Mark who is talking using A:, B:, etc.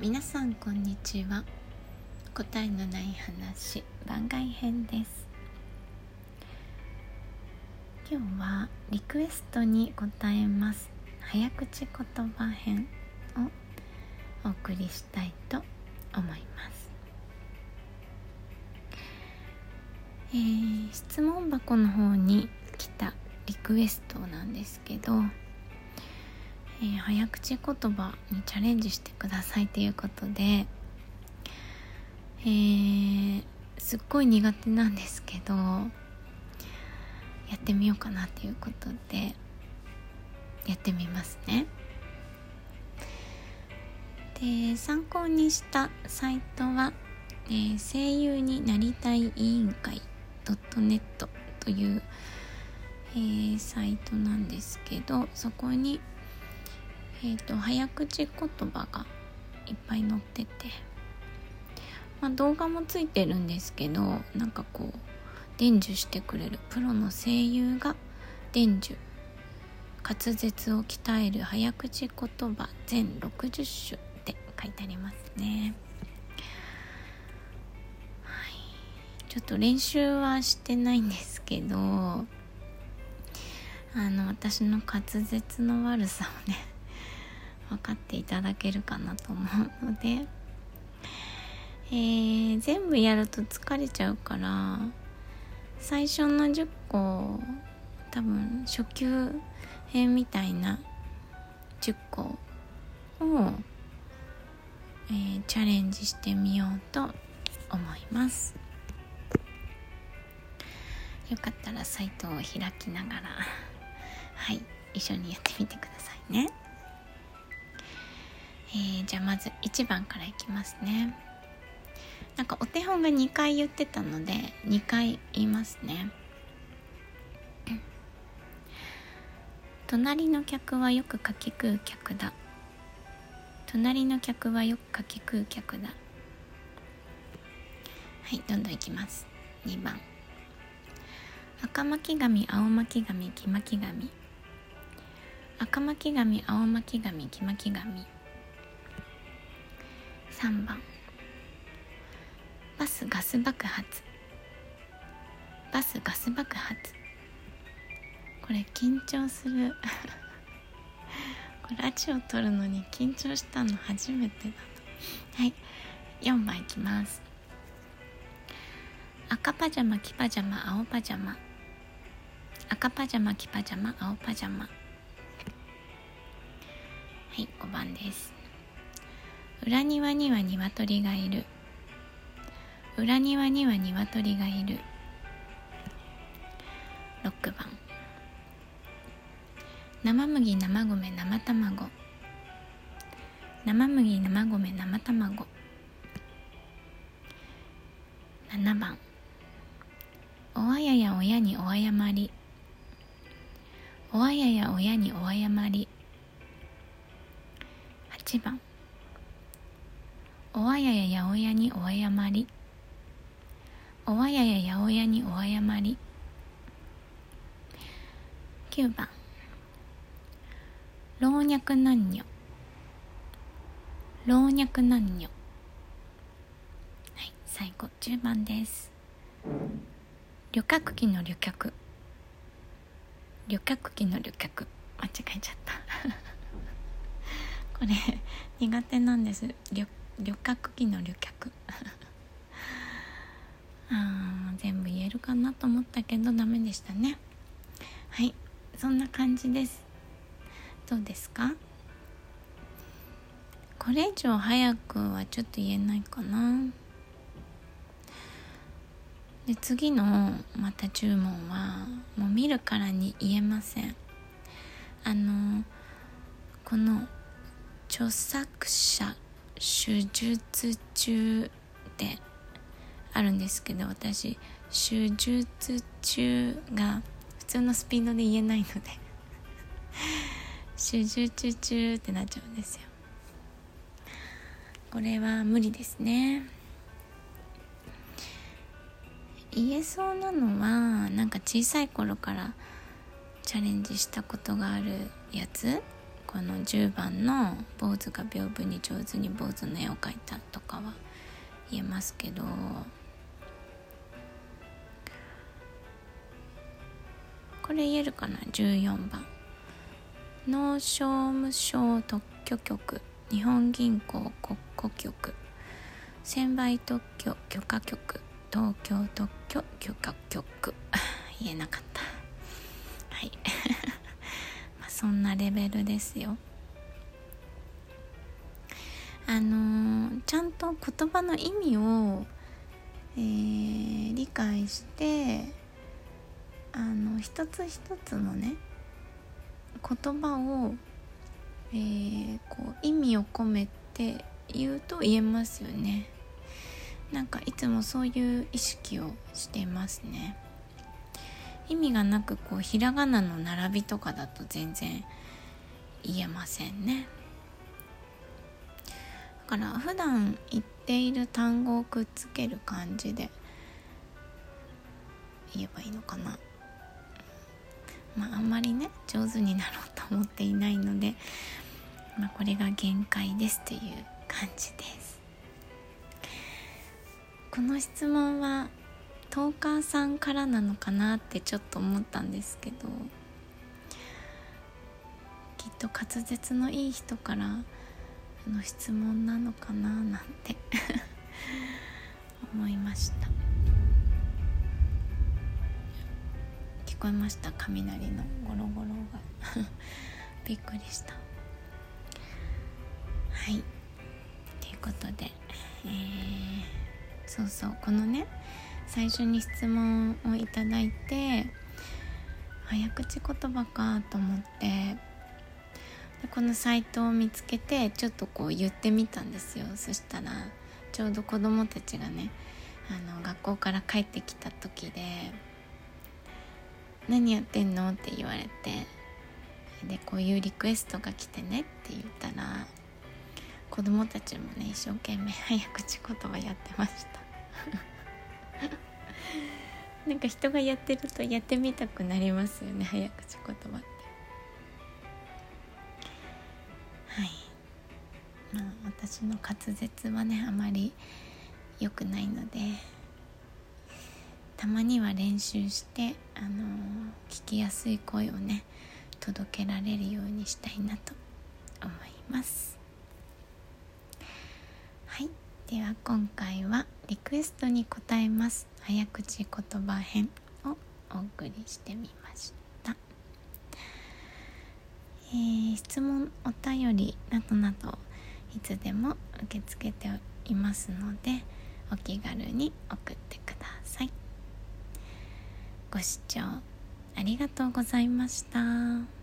A: 皆さんこんにちは。答えのない話番外編です。今日はリクエストに答えます。早口言葉編をお送りしたいと思います。えー、質問箱の方に来たリクエストなんですけどえー、早口言葉にチャレンジしてくださいということで、えー、すっごい苦手なんですけどやってみようかなということでやってみますね。で参考にしたサイトは、えー、声優になりたい委員会 .net という、えー、サイトなんですけどそこにえーと、早口言葉がいっぱい載ってて、まあ、動画もついてるんですけどなんかこう伝授してくれるプロの声優が伝授。滑舌を鍛える早口言葉全60種って書いてありますね。はい、ちょっと練習はしてないんですけどあの私の滑舌の悪さをね分かっていただけるかなと思うので、えー、全部やると疲れちゃうから最初の10個多分初級編みたいな10個を、えー、チャレンジしてみようと思いますよかったらサイトを開きながらはい一緒にやってみてくださいね。えー、じゃあまず1番からいきますね。なんかお手本が2回言ってたので2回言いますね。隣の客はよくかき食う客だ。隣の客はよくかき食う客だ。はいどんどんいきます。2番。赤巻紙青巻紙黄巻紙。赤巻紙青巻紙黄巻紙。3番。バスガス爆発。バスガス爆発。これ緊張する。これラジオ撮るのに緊張したの初めてだはい。4番いきます。赤パジャマ黄パジャマ青パジャマ。赤パジャマ黄パジャマ青パジャマ。はい5番です。裏庭には鶏がいる。裏庭には鶏がいる。6番。生麦生米生卵。生麦生米生卵。7番。おあやや親にお謝り。おあやや親にお謝り。8番。おあやや八百屋にお謝り。おあやや八百屋にお謝り。9番。老若男女。老若男女。はい最後10番です。旅客機の旅客。旅客機の旅客。間違えちゃった。これ苦手なんです。旅旅客機の旅客。あ全部言えるかなと思ったけどダメでしたね。はいそんな感じです。どうですか？これ以上早くはちょっと言えないかな。で次のまた注文はもう見るからに言えません。あのこの著作者手術中ってあるんですけど私手術中が普通のスピードで言えないので 手術中ってなっちゃうんですよ。これは無理ですね。言えそうなのはなんか小さい頃からチャレンジしたことがあるやつ？この10番の「坊主が屏風に上手に坊主の絵を描いた」とかは言えますけどこれ言えるかな？14番。農商務省特許局。日本銀行国庫局。専売特許許可局。東京特許許可局。言えなかった。そんなレベルですよ。あのー、ちゃんと言葉の意味を、えー、理解してあの一つ一つのね言葉を、えー、こう意味を込めて言うと言えますよね。なんかいつもそういう意識をしてますね。意味がなくこうひらがなの並びとかだと全然言えませんね。だから普段言っている単語をくっつける感じで言えばいいのかな。まああんまりね上手になろうと思っていないので、まあ、これが限界ですという感じです。この質問はトーカーさんからなのかなってちょっと思ったんですけどきっと滑舌のいい人からの質問なのかななんて 思いました。聞こえました？雷のゴロゴロが。びっくりした。はい。ということで、えー、そうそうこのね最初に質問をいただいて早口言葉かと思ってでこのサイトを見つけてちょっとこう言ってみたんですよそしたらちょうど子供たちがねあの学校から帰ってきた時で「何やってんの?」って言われてでこういうリクエストが来てねって言ったら子供たちもね一生懸命早口言葉やってました なんか人がやってるとやってみたくなりますよね早口言葉って。はい。まあ私の滑舌はねあまり良くないのでたまには練習してあのー、聞きやすい声をね届けられるようにしたいなと思います。はい。では今回はリクエストに答えます。早口言葉編をお送りしてみました、えー、質問お便りなどなどいつでも受け付けていますのでお気軽に送ってください。ご視聴ありがとうございました。